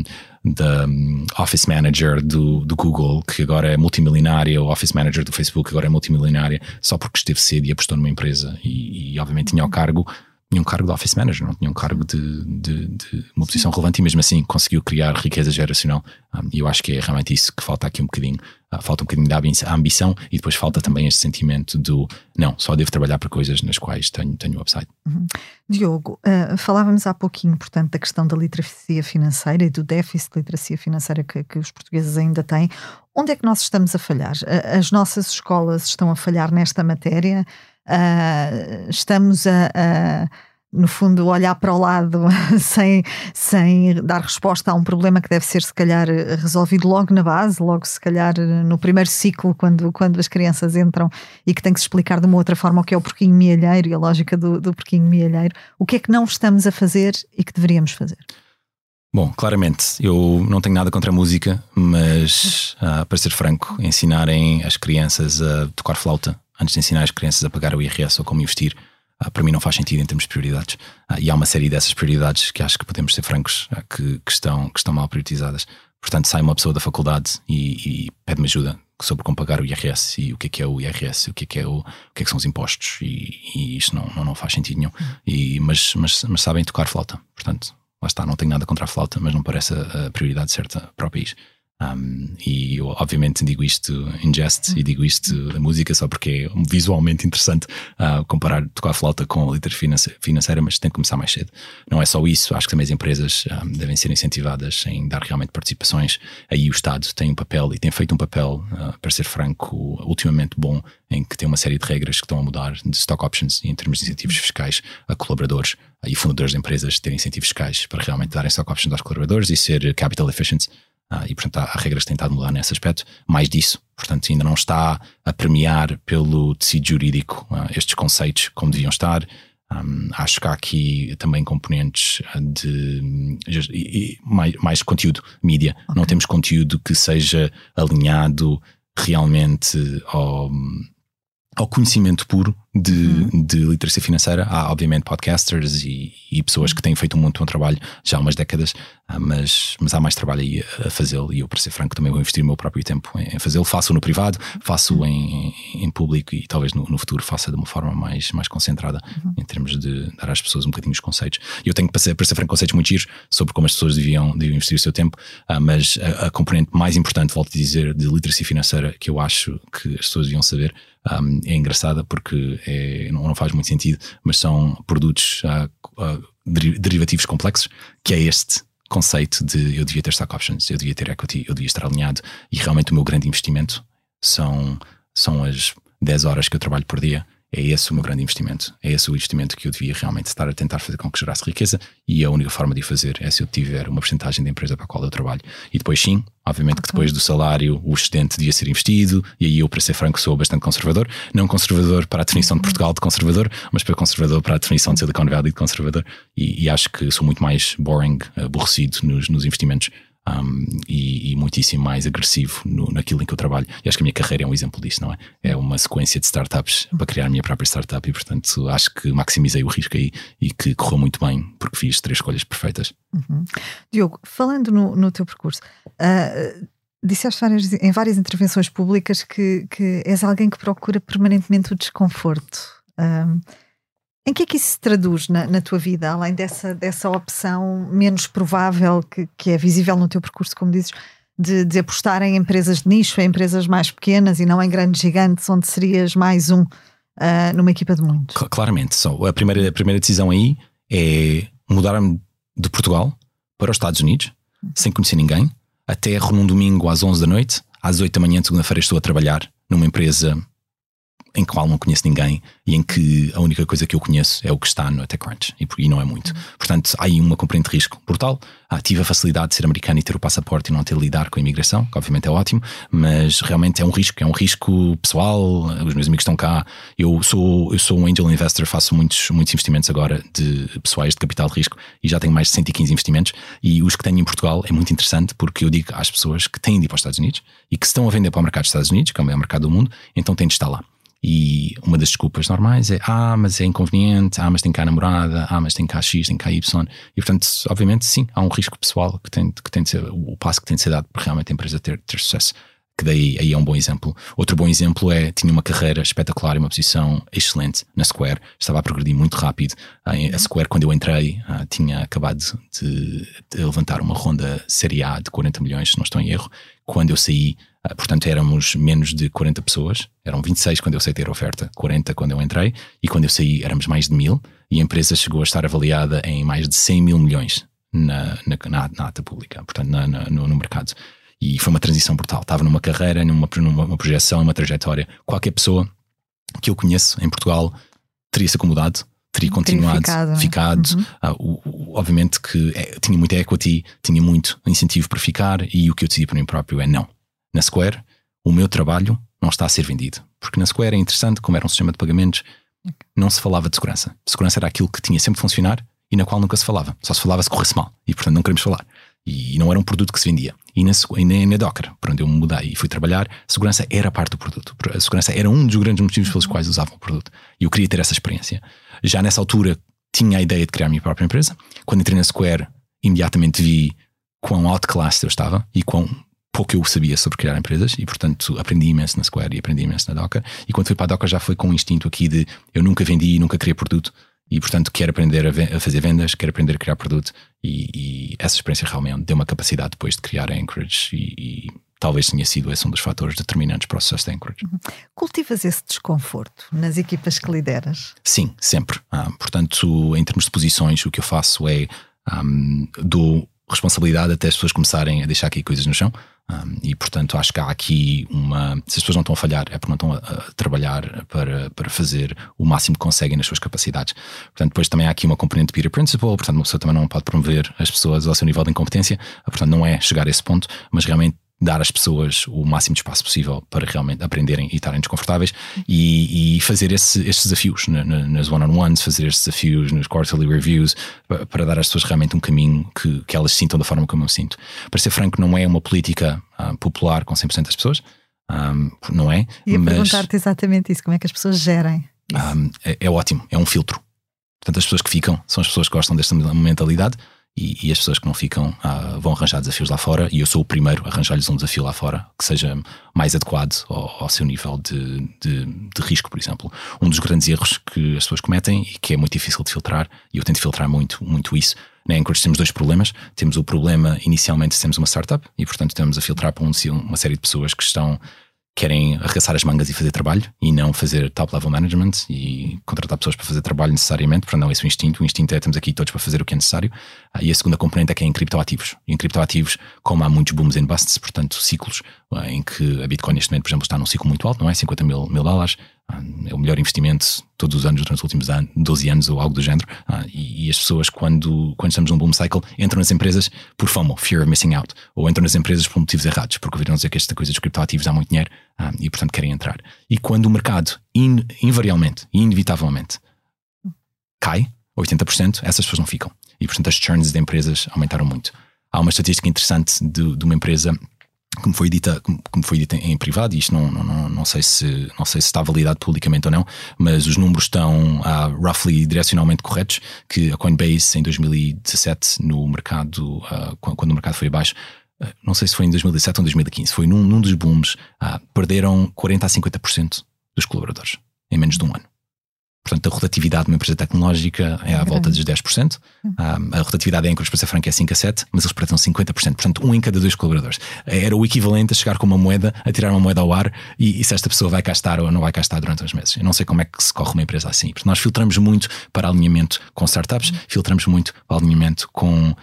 da um, Office Manager do, do Google, que agora é multimilionária, o Office Manager do Facebook, agora é multimilionária, só porque esteve cedo e apostou numa empresa e, e obviamente tinha o cargo tinha um cargo de office manager, não tinha um cargo de, de, de uma posição relevante e mesmo assim conseguiu criar riqueza geracional. Um, e eu acho que é realmente isso que falta aqui um bocadinho. Uh, falta um bocadinho da ambição e depois falta também este sentimento do não, só devo trabalhar para coisas nas quais tenho, tenho upside. Uhum. Diogo, uh, falávamos há pouquinho, portanto, da questão da literacia financeira e do déficit de literacia financeira que, que os portugueses ainda têm. Onde é que nós estamos a falhar? As nossas escolas estão a falhar nesta matéria? Uh, estamos a, a, no fundo, olhar para o lado sem, sem dar resposta a um problema que deve ser, se calhar, resolvido logo na base, logo, se calhar, no primeiro ciclo, quando, quando as crianças entram e que tem que se explicar de uma outra forma o que é o porquinho mielheiro e a lógica do, do porquinho mielheiro. O que é que não estamos a fazer e que deveríamos fazer? Bom, claramente, eu não tenho nada contra a música, mas, uh, para ser franco, ensinarem as crianças a tocar flauta antes de ensinar as crianças a pagar o IRS ou como investir, uh, para mim não faz sentido em termos de prioridades. Uh, e há uma série dessas prioridades que acho que podemos ser francos, uh, que, que, estão, que estão mal priorizadas. Portanto, sai uma pessoa da faculdade e, e pede-me ajuda sobre como pagar o IRS e o que é que é o IRS, o que é que, é o, o que, é que são os impostos, e, e isto não, não, não, faz sentido nenhum. E, mas, mas, mas sabem tocar flauta, portanto, lá está, não tenho nada contra a flauta, mas não parece a prioridade certa para o país. Um, e eu, obviamente, digo isto em jest e digo isto da música só porque é visualmente interessante uh, comparar tocar a flauta com a literacia financeira, mas tem que começar mais cedo. Não é só isso, acho que também as empresas um, devem ser incentivadas em dar realmente participações. Aí o Estado tem um papel e tem feito um papel, uh, para ser franco, ultimamente bom, em que tem uma série de regras que estão a mudar de stock options e em termos de incentivos fiscais a colaboradores e fundadores de empresas terem incentivos fiscais para realmente darem stock options aos colaboradores e ser capital efficient. Ah, e, portanto, há, há, regras que têm estado a mudar nesse aspecto. Mais disso, portanto, ainda não está a premiar pelo tecido jurídico ah, estes conceitos como deviam estar. Um, acho que há aqui também componentes de e, e, mais, mais, conteúdo mídia. Okay. Não temos conteúdo que seja alinhado realmente ao, ao conhecimento puro de, uhum. de literacia financeira. Há, obviamente, podcasters e, e, pessoas que têm feito um muito bom trabalho já há umas décadas, ah, mas, mas há mais trabalho aí a fazê-lo. E eu, para ser franco, também vou investir o meu próprio tempo em, fazê-lo. Faço no privado, faço uhum. em, em, público e talvez no, no, futuro faça de uma forma mais, mais concentrada uhum. em termos de dar às pessoas um bocadinho os conceitos. Eu tenho, para ser, para ser franco, conceitos muito giros sobre como as pessoas deviam, deviam investir o seu tempo, ah, mas a, a componente mais importante, volto a dizer, de literacia financeira que eu acho que as pessoas deviam saber um, é engraçada porque é, não, não, faz muito sentido, mas são produtos uh, uh, derivativos complexos, que é este conceito de eu devia ter stock options, eu devia ter equity, eu devia estar alinhado e realmente o meu grande investimento são, são as 10 horas que eu trabalho por dia é esse o meu grande investimento. É esse o investimento que eu devia realmente estar a tentar fazer com que gerasse riqueza e a única forma de o fazer é se eu tiver uma porcentagem da empresa para a qual eu trabalho. E depois, sim, obviamente que depois do salário o excedente devia ser investido e aí eu, para ser franco, sou bastante conservador. Não conservador para a definição de uhum. Portugal de conservador, mas para conservador para a definição de Silicon Valley de conservador. E, e acho que sou muito mais boring, aborrecido nos, nos investimentos um, e, e, muitíssimo mais agressivo no, naquilo em que eu trabalho. E acho que a minha carreira é um exemplo disso, não é? É uma sequência de startups para criar a minha própria startup e, portanto, acho que maximizei o risco aí e que correu muito bem porque fiz três escolhas perfeitas. Uhum. Diogo, falando no, no teu percurso, uh, disseste várias, em várias intervenções públicas que, que és alguém que procura permanentemente o desconforto. Em que é que isso se traduz na, na, tua vida, além dessa, dessa opção menos provável que, que é visível no teu percurso, como dizes, de, de, apostar em empresas de nicho, em empresas mais pequenas e não em grandes gigantes, onde serias mais um uh, numa equipa de muitos? Claramente. Só, a, primeira, a primeira decisão aí é mudar-me de Portugal para os Estados Unidos, uhum. sem conhecer ninguém, até num domingo às 11 da noite, às 8 da manhã de segunda-feira estou a trabalhar numa empresa em qual não conheço ninguém e em que a única coisa que eu conheço é o que está no TechCrunch e, e não é muito. Uhum. Portanto, há aí uma componente de risco brutal. Ah, tive a facilidade de ser americano e ter o passaporte e não ter de lidar com a imigração, que obviamente é ótimo, mas realmente é um risco, é um risco pessoal. Os meus amigos estão cá. Eu sou, eu sou um angel investor, faço muitos, muitos investimentos agora de pessoais de capital de risco e já tenho mais de 115 investimentos. E os que tenho em Portugal é muito interessante porque eu digo às pessoas que têm de ir para os Estados Unidos e que estão a vender para o mercado dos Estados Unidos, que é o maior mercado do mundo, então têm de estar lá. E uma das desculpas normais é ah, mas é inconveniente, ah, mas tem cá namorada, ah, mas tem cá X, tem cá Y. E portanto, obviamente, sim, há um risco pessoal que tem, que tem de ser, o passo que tem de ser dado para realmente a empresa ter, ter sucesso. Que daí aí é um bom exemplo. Outro bom exemplo é tinha uma carreira espetacular e uma posição excelente na Square, estava a progredir muito rápido. A Square, quando eu entrei, ah, tinha acabado de, de levantar uma ronda Série A de 40 milhões, se não estou em erro. Quando eu saí, ah, portanto, éramos menos de 40 pessoas, eram 26 quando eu aceitei a oferta, 40 quando eu entrei, e quando eu saí éramos mais de mil, e a empresa chegou a estar avaliada em mais de 100 mil milhões na, na, na, na ata pública, portanto, na, no, no, mercado. E foi uma transição brutal. Estava numa carreira, numa, numa projeção, numa trajetória. Qualquer pessoa que eu conheço em Portugal teria se acomodado, teria continuado, ficado. É? ficado. Uhum. Ah, obviamente que é, tinha muita equity, tinha muito incentivo para ficar, e o que eu decidi para mim próprio é não na Square, o meu trabalho não está a ser vendido. Porque na Square é interessante, como era um sistema de pagamentos, não se falava de segurança. Segurança era aquilo que tinha sempre funcionar e na qual nunca se falava. Só se falava se corresse mal. E portanto não queremos falar. E não era um produto que se vendia. E na, e na Docker, para onde eu me mudei e fui trabalhar, segurança era parte do produto. A segurança era um dos grandes motivos pelos quais usavam o produto. E eu queria ter essa experiência. Já nessa altura tinha a ideia de criar a minha própria empresa. Quando entrei na Square, imediatamente vi quão outclassed eu estava e quão pouco eu sabia sobre criar empresas e, portanto, aprendi imenso na Square e aprendi imenso na Docker. E quando fui para a Docker já foi com um instinto aqui de eu nunca vendi, nunca criei produto e, portanto, quero aprender a, a fazer vendas, quero aprender a criar produto e, e, essa experiência realmente deu uma capacidade depois de criar a Anchorage e, e talvez tenha sido esse um dos fatores determinantes para o sucesso da Anchorage. Uhum. Cultivas esse desconforto nas equipas que lideras? Sim, sempre. Ah, portanto, em termos de posições, o que eu faço é um, dou responsabilidade até as pessoas começarem a deixar aqui coisas no chão. Um, e portanto acho que há aqui uma. Se as pessoas não estão a falhar, é porque não estão a, a, trabalhar para, para fazer o máximo que conseguem nas suas capacidades. Portanto, depois também há aqui uma componente de peer principle, portanto, uma pessoa também não pode promover as pessoas ao seu nível de incompetência, portanto, não é chegar a esse ponto, mas realmente dar às pessoas o máximo de espaço possível para realmente aprenderem e estarem desconfortáveis e, e fazer esse, estes desafios na, na, nas one-on-ones, fazer estes desafios nos quarterly reviews para, para, dar às pessoas realmente um caminho que, que elas sintam da forma como eu sinto. Para ser franco, não é uma política uh, popular com 100% das pessoas, um, não é? E mas, perguntar-te exatamente isso, como é que as pessoas gerem? Um, é, é ótimo, é um filtro. Portanto, as pessoas que ficam são as pessoas que gostam desta mentalidade e, e, as pessoas que não ficam ah, vão arranjar desafios lá fora e eu sou o primeiro a arranjar-lhes um desafio lá fora que seja mais adequado ao, ao seu nível de, de, de, risco, por exemplo. Um dos grandes erros que as pessoas cometem e que é muito difícil de filtrar, e eu tento filtrar muito, muito isso. Na Anchorage temos dois problemas. Temos o problema, inicialmente, temos uma startup e, portanto, estamos a filtrar para um, uma série de pessoas que estão querem arregaçar as mangas e fazer trabalho e não fazer top level management e contratar pessoas para fazer trabalho necessariamente, para não esse o instinto. O instinto é estamos aqui todos para fazer o que é necessário. Ah, e a segunda componente é que é em criptoativos. E em criptoativos, como há muitos booms and busts, portanto, ciclos ah, em que a Bitcoin neste momento, por exemplo, está num ciclo muito alto, não é? 50 mil, mil dólares. Ah, é o melhor investimento todos os anos, durante os últimos anos, 12 anos ou algo do género. Ah, e, as pessoas, quando, quando estamos num boom cycle, entram nas empresas por FOMO, fear of missing out, ou entram nas empresas por motivos errados, porque ouviram dizer que esta coisa dos criptoativos dá muito dinheiro ah, e, portanto, querem entrar. E quando o mercado, in, invariavelmente inevitavelmente, cai 80%, essas pessoas não ficam. E, portanto, as churns de empresas aumentaram muito. Há uma estatística interessante de, de uma empresa como foi dita, como foi dita em privado, e isto não, não, não, sei se, não sei se está validado publicamente ou não, mas os números estão uh, roughly direcionalmente corretos, que a Coinbase em 2017 no mercado, uh, quando o mercado foi abaixo, uh, não sei se foi em 2017 ou 2015, foi num, num dos booms, perderam 40 a 50% dos colaboradores em menos de um ano. Portanto, a rotatividade de uma empresa tecnológica é à é volta dos 10%. Um, a rotatividade em Anchors, para ser franco, é 5 a 7, mas eles perderam 50%. Portanto, um em cada dois colaboradores. Era o equivalente a chegar com uma moeda, a tirar uma moeda ao ar e, e se esta pessoa vai cá estar ou não vai cá estar durante uns meses. Eu não sei como é que se corre uma empresa assim. Porque nós filtramos muito para alinhamento com startups, filtramos muito para alinhamento com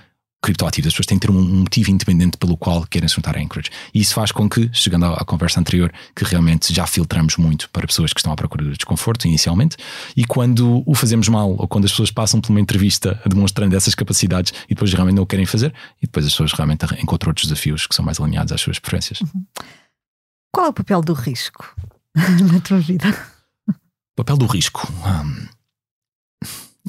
criptoativos. As pessoas têm que ter um motivo independente pelo qual querem se juntar a Anchorage. E isso faz com que, chegando à, conversa anterior, que realmente já filtramos muito para pessoas que estão à procura de desconforto inicialmente. E quando o fazemos mal, ou quando as pessoas passam por uma entrevista demonstrando essas capacidades e depois realmente não o querem fazer, e depois as pessoas realmente encontram outros desafios que são mais alinhados às suas preferências. Uhum. Qual é o papel do risco na tua vida? O papel do risco. Um,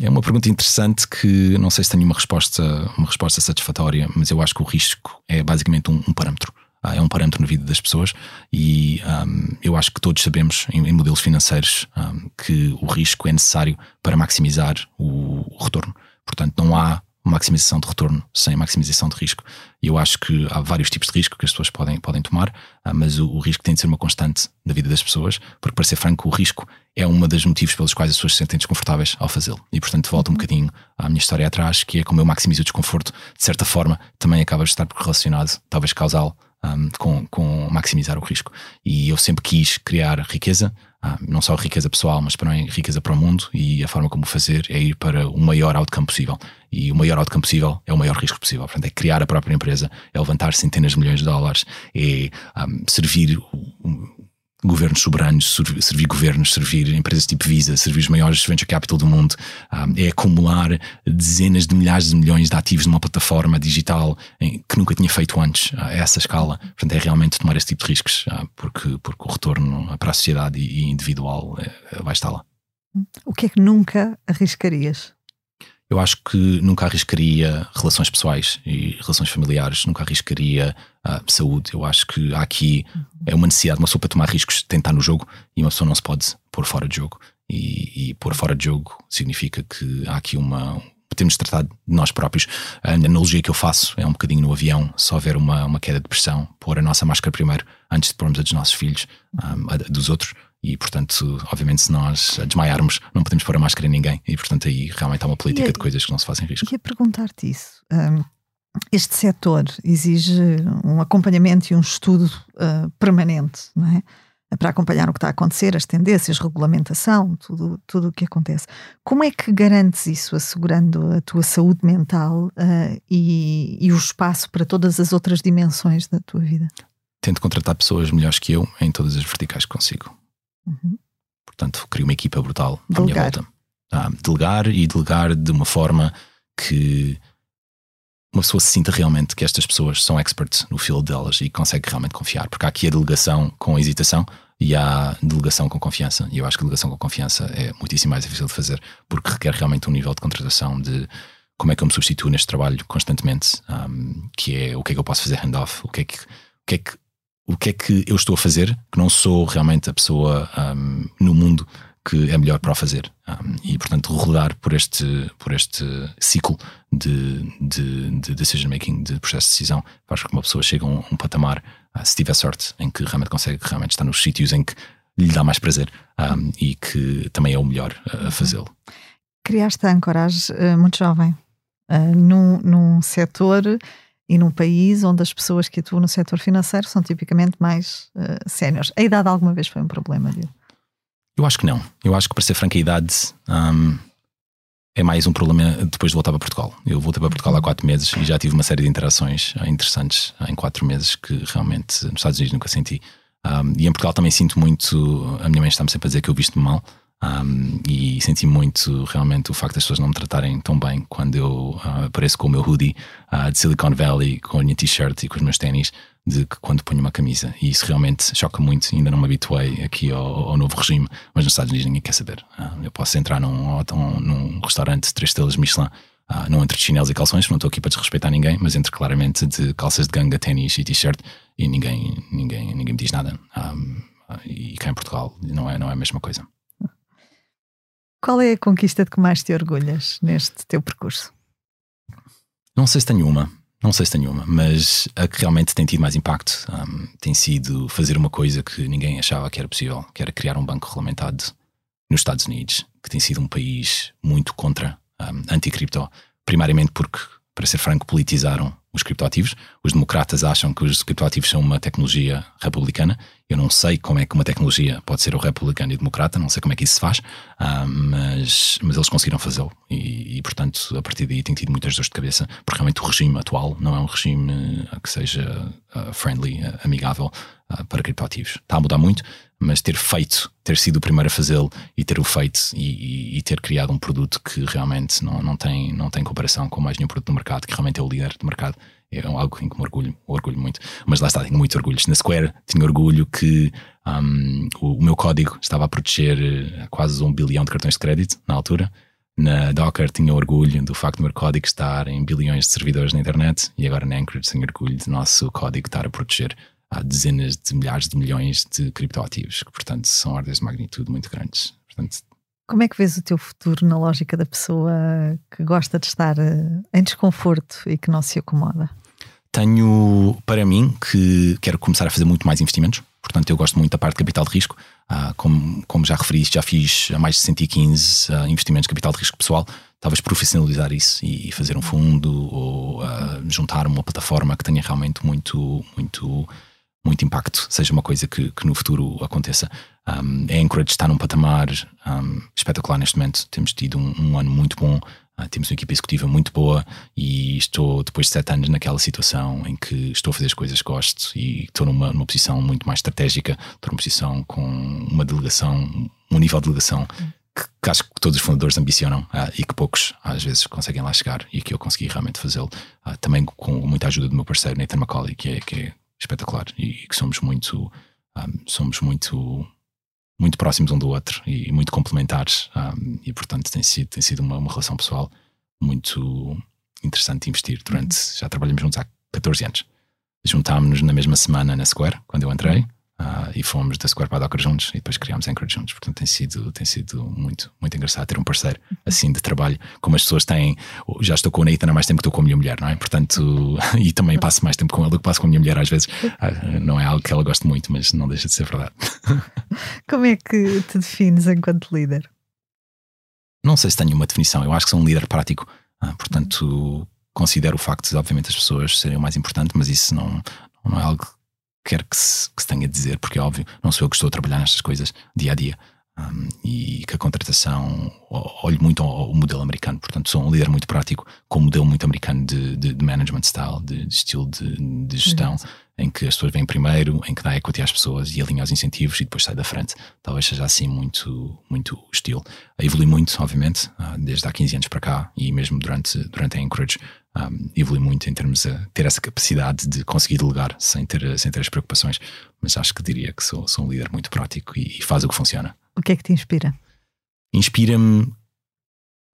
é uma pergunta interessante que não sei se tenho uma resposta, uma resposta satisfatória, mas eu acho que o risco é basicamente um, um parâmetro. Ah, é um parâmetro na vida das pessoas e um, eu acho que todos sabemos em, em modelos financeiros um, que o risco é necessário para maximizar o, o retorno. Portanto, não há maximização de retorno sem maximização de risco. E eu acho que há vários tipos de risco que as pessoas podem, podem tomar, ah, mas o, o, risco tem de ser uma constante da vida das pessoas, porque, para ser franco, o risco é um dos motivos pelos quais as pessoas se sentem desconfortáveis ao fazê-lo. E, portanto, volta um bocadinho à minha história atrás, que é como eu maximizo o desconforto, de certa forma, também acaba de estar relacionado, talvez causal, um, com, com maximizar o risco. E eu sempre quis criar riqueza, ah, não só riqueza pessoal, mas também riqueza para o mundo. E a forma como fazer é ir para o maior outcome possível. E o maior outcome possível é o maior risco possível. Portanto, é criar a própria empresa, é levantar centenas de milhões de dólares, é um, servir governos soberanos, servir governos, servir empresas tipo Visa, servir os maiores venture capital do mundo, um, é acumular dezenas de milhares de milhões de ativos numa plataforma digital que nunca tinha feito antes a essa escala. Portanto, é realmente tomar esse tipo de riscos, uh, porque, porque o retorno para a sociedade e, individual uh, vai estar lá. O que é que nunca arriscarias? Eu acho que nunca arriscaria relações pessoais e relações familiares, nunca arriscaria uh, saúde. Eu acho que há aqui uhum. é uma necessidade, uma pessoa para tomar riscos estar no jogo e uma pessoa não se pode pôr fora de jogo. E, e pôr fora de jogo significa que há aqui uma. Temos de tratar de nós próprios. A analogia que eu faço é um bocadinho no avião, se houver uma, uma queda de pressão, pôr a nossa máscara primeiro, antes de pormos a dos nossos filhos, um, a dos outros e, portanto, obviamente, se nós desmaiarmos, não podemos pôr a máscara em ninguém. E, portanto, aí realmente há uma política de coisas que não se fazem risco. Queria perguntar-te isso. Um, este setor exige um acompanhamento e um estudo uh, permanente, não é? Para acompanhar o que está a acontecer, as tendências, regulamentação, tudo, tudo o que acontece. Como é que garantes isso, assegurando a tua saúde mental uh, e, e o espaço para todas as outras dimensões da tua vida? Tento contratar pessoas melhores que eu em todas as verticais que consigo. Uhum. Portanto, crio uma equipa brutal à minha volta. Ah, delegar e delegar de uma forma que uma pessoa se sinta realmente que estas pessoas são experts no field delas e consegue realmente confiar. Porque há aqui a delegação com hesitação e há delegação com confiança. E eu acho que a delegação com confiança é muitíssimo mais difícil de fazer porque requer realmente um nível de contratação de como é que eu me substituo neste trabalho constantemente, um, que é o que é que eu posso fazer handoff, o que é que, o que, é que o que é que eu estou a fazer, que não sou realmente a pessoa um, no mundo que é melhor para o fazer. Um, e, portanto, rodar por este, por este ciclo de, de, de, decision making, de processo de decisão, faz com que uma pessoa chegue a um, um patamar, uh, se tiver sorte, em que realmente consegue realmente estar nos sítios em que lhe dá mais prazer um, e que também é o melhor a fazê-lo. Criaste a Ancorage uh, muito jovem, uh, num, num setor e num país onde as pessoas que atuam no setor financeiro são tipicamente mais uh, séniores. A idade alguma vez foi um problema, Dio? Eu acho que não. Eu acho que, para ser franca, a idade um, é mais um problema depois de voltar para Portugal. Eu voltei para Portugal há quatro meses e já tive uma série de interações eh, interessantes em quatro meses que realmente nos Estados Unidos nunca senti. Um, e em Portugal também sinto muito. A minha mãe está-me sempre a dizer que eu visto-me mal. Um, e senti muito realmente o facto das pessoas não me tratarem tão bem quando eu uh, apareço com o meu hoodie uh, de Silicon Valley, com a minha t-shirt e com os meus ténis, de que quando ponho uma camisa. E isso realmente choca muito. Ainda não me habituei aqui ao, ao novo regime, mas nos Estados Unidos ninguém quer saber. Uh, eu posso entrar num, num restaurante de três estrelas Michelin. Não entre chinelos e calções, não estou aqui para desrespeitar ninguém, mas entre claramente de calças de ganga, ténis e t-shirt e ninguém, ninguém, ninguém me diz nada. Um, e cá em Portugal não é, não é a mesma coisa. Qual é a conquista de que mais te orgulhas neste teu percurso? Não sei se tenho uma, não sei se tenho uma, mas a que realmente tem tido mais impacto um, tem sido fazer uma coisa que ninguém achava que era possível, que era criar um banco regulamentado nos Estados Unidos, que tem sido um país muito contra um, anti-cripto, primariamente porque, para ser franco, politizaram os criptoativos. Os democratas acham que os criptoativos são uma tecnologia republicana. Eu não sei como é que uma tecnologia pode ser o republicano e democrata, não sei como é que isso se faz, uh, mas, mas eles conseguiram fazê-lo. E, e, portanto, a partir daí tenho tido muitas dores de cabeça, porque realmente o regime atual não é um regime que seja uh, friendly, amigável para criptoativos. Está a mudar muito, mas ter feito, ter sido o primeiro a fazê-lo e ter o feito e, e, e, ter criado um produto que realmente não, não, tem, não tem comparação com mais nenhum produto do mercado, que realmente é o líder do mercado, é algo em que me orgulho, orgulho muito. Mas lá está, tenho muito orgulho. Na Square tinha orgulho que um, o, o, meu código estava a proteger eh, quase um bilhão de cartões de crédito na altura. Na Docker tinha orgulho do facto do meu código estar em bilhões de servidores na internet e agora na Anchorage tenho orgulho do nosso código estar a proteger há dezenas de milhares de milhões de criptoativos, que portanto são ordens de magnitude muito grandes. Portanto, como é que vês o teu futuro na lógica da pessoa que gosta de estar eh, em desconforto e que não se acomoda? Tenho para mim que quero começar a fazer muito mais investimentos. Portanto, eu gosto muito da parte de capital de risco. Ah, como, como já referi, já fiz mais de 115 ah, investimentos de capital de risco pessoal. Talvez profissionalizar isso e fazer um fundo ou ah, juntar uma plataforma que tenha realmente muito, muito muito impacto, seja uma coisa que, que no futuro aconteça. Um, a Anchorage está num patamar um, espetacular neste momento. Temos tido um, um ano muito bom, uh, temos uma equipa executiva muito boa e estou, depois de sete anos, naquela situação em que estou a fazer as coisas que gosto e estou numa, numa posição muito mais estratégica, estou numa posição com uma delegação, um nível de delegação. Que, que acho que todos os fundadores ambicionam uh, e que poucos às vezes conseguem lá chegar e que eu consegui realmente fazê-lo. Uh, também com muita ajuda do meu parceiro Nathan McCauley, que é, que é espetacular e que somos muito um, somos muito muito próximos um do outro e muito complementares um, e portanto tem sido tem sido uma, uma relação pessoal muito interessante de investir durante uhum. já trabalhamos juntos há 14 anos juntámos-nos na mesma semana na Square quando eu entrei Uh, e fomos da Square para a Docker juntos e depois criámos Anchorage juntos. Portanto, tem sido, tem sido muito, muito engraçado ter um parceiro assim de trabalho, como as pessoas têm. Já estou com o Nathan há mais tempo que estou com a minha mulher, não é? Portanto, e também passo mais tempo com ele do que passo com a minha mulher às vezes. Uh, não é algo que ela goste muito, mas não deixa de ser verdade. Como é que te defines enquanto líder? Não sei se tenho uma definição. Eu acho que sou um líder prático. Uh, portanto, considero o facto de, obviamente, as pessoas serem o mais importante, mas isso não, não é algo quer que se, que se tenha a dizer, porque é óbvio, não sou eu que estou a trabalhar nestas coisas dia a dia. Um, e que a contratação olho muito ao, modelo americano, portanto sou um líder muito prático com um modelo muito americano de, de, de management style, de, de estilo de, de gestão, uhum. Em que as pessoas vêm primeiro, em que dá equity às pessoas e alinha os incentivos e depois sai da frente. Talvez seja assim muito, muito o estilo. Evolui muito, obviamente, uh, desde há 15 anos para cá e mesmo durante, durante a Anchorage um, evolui muito em termos de ter essa capacidade de conseguir delegar sem ter, sem ter as preocupações. Mas acho que diria que sou, sou um líder muito prático e, e faz o que funciona. O que é que te inspira? Inspira-me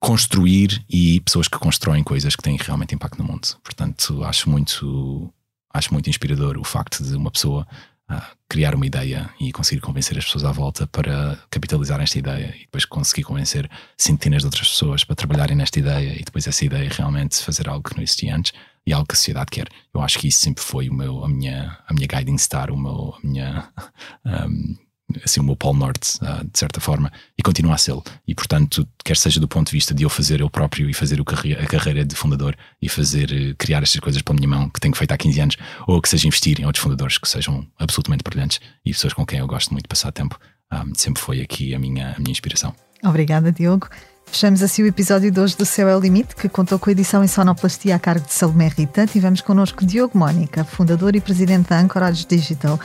construir e pessoas que constroem coisas que têm realmente impacto no mundo. Portanto, acho muito, acho muito inspirador o facto de uma pessoa criar uma ideia e conseguir convencer as pessoas à volta para capitalizar esta ideia e depois conseguir convencer centenas de outras pessoas para trabalharem nesta ideia e depois essa ideia realmente fazer algo que não existia antes e algo que a sociedade quer. Eu acho que isso sempre foi o meu, a minha, a minha guiding star, o meu, a minha, um, assim, o meu polo norte, uh, de certa forma, e continua a ser. E, portanto, quer seja do ponto de vista de eu fazer eu próprio e fazer a carreira de fundador e fazer, uh, criar estas coisas pela minha mão, que tenho feito há 15 anos, ou que seja investir em outros fundadores que sejam absolutamente brilhantes e pessoas com quem eu gosto muito de passar tempo, ah, sempre foi aqui a minha, a minha inspiração. Obrigada, Diogo. Fechamos assim o episódio de hoje do Céu é o Limite, que contou com a edição em sonoplastia a cargo de Salomé Rita. Tivemos connosco Diogo Mónica, fundador e presidente da Anchorage Digital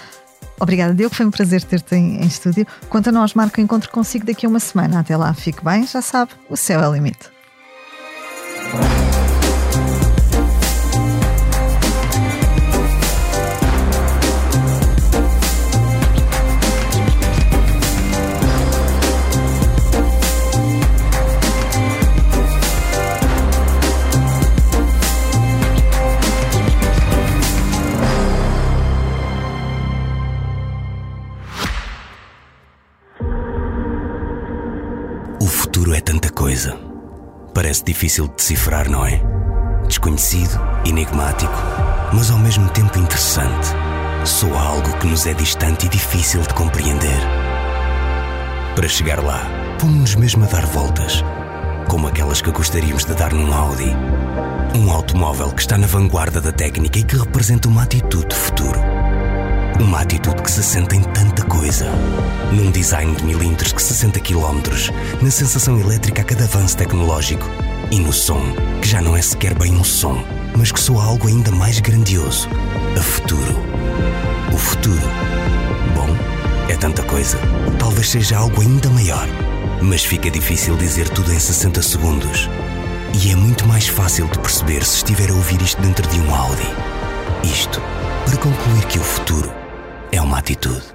Obrigada, Diogo. Foi um prazer ter-te em, em estúdio. Quanto a nós, marco o encontro consigo daqui a uma semana. Até lá, fique bem. Já sabe, o céu é o limite. Difícil de decifrar, não é? Desconhecido, enigmático, mas ao mesmo tempo interessante. Soa algo que nos é distante e difícil de compreender. Para chegar lá, pomos-nos mesmo a dar voltas, como aquelas que gostaríamos de dar num Audi. Um automóvel que está na vanguarda da técnica e que representa uma atitude de futuro. Uma atitude que se sente em tanta coisa. Num design de milímetros que 60 km, na sensação elétrica a cada avanço tecnológico e no som, que já não é sequer bem um som, mas que soa algo ainda mais grandioso. A futuro. O futuro. Bom, é tanta coisa. Talvez seja algo ainda maior. Mas fica difícil dizer tudo em 60 segundos. E é muito mais fácil de perceber se estiver a ouvir isto dentro de um Audi. Isto para concluir que o futuro é uma atitude.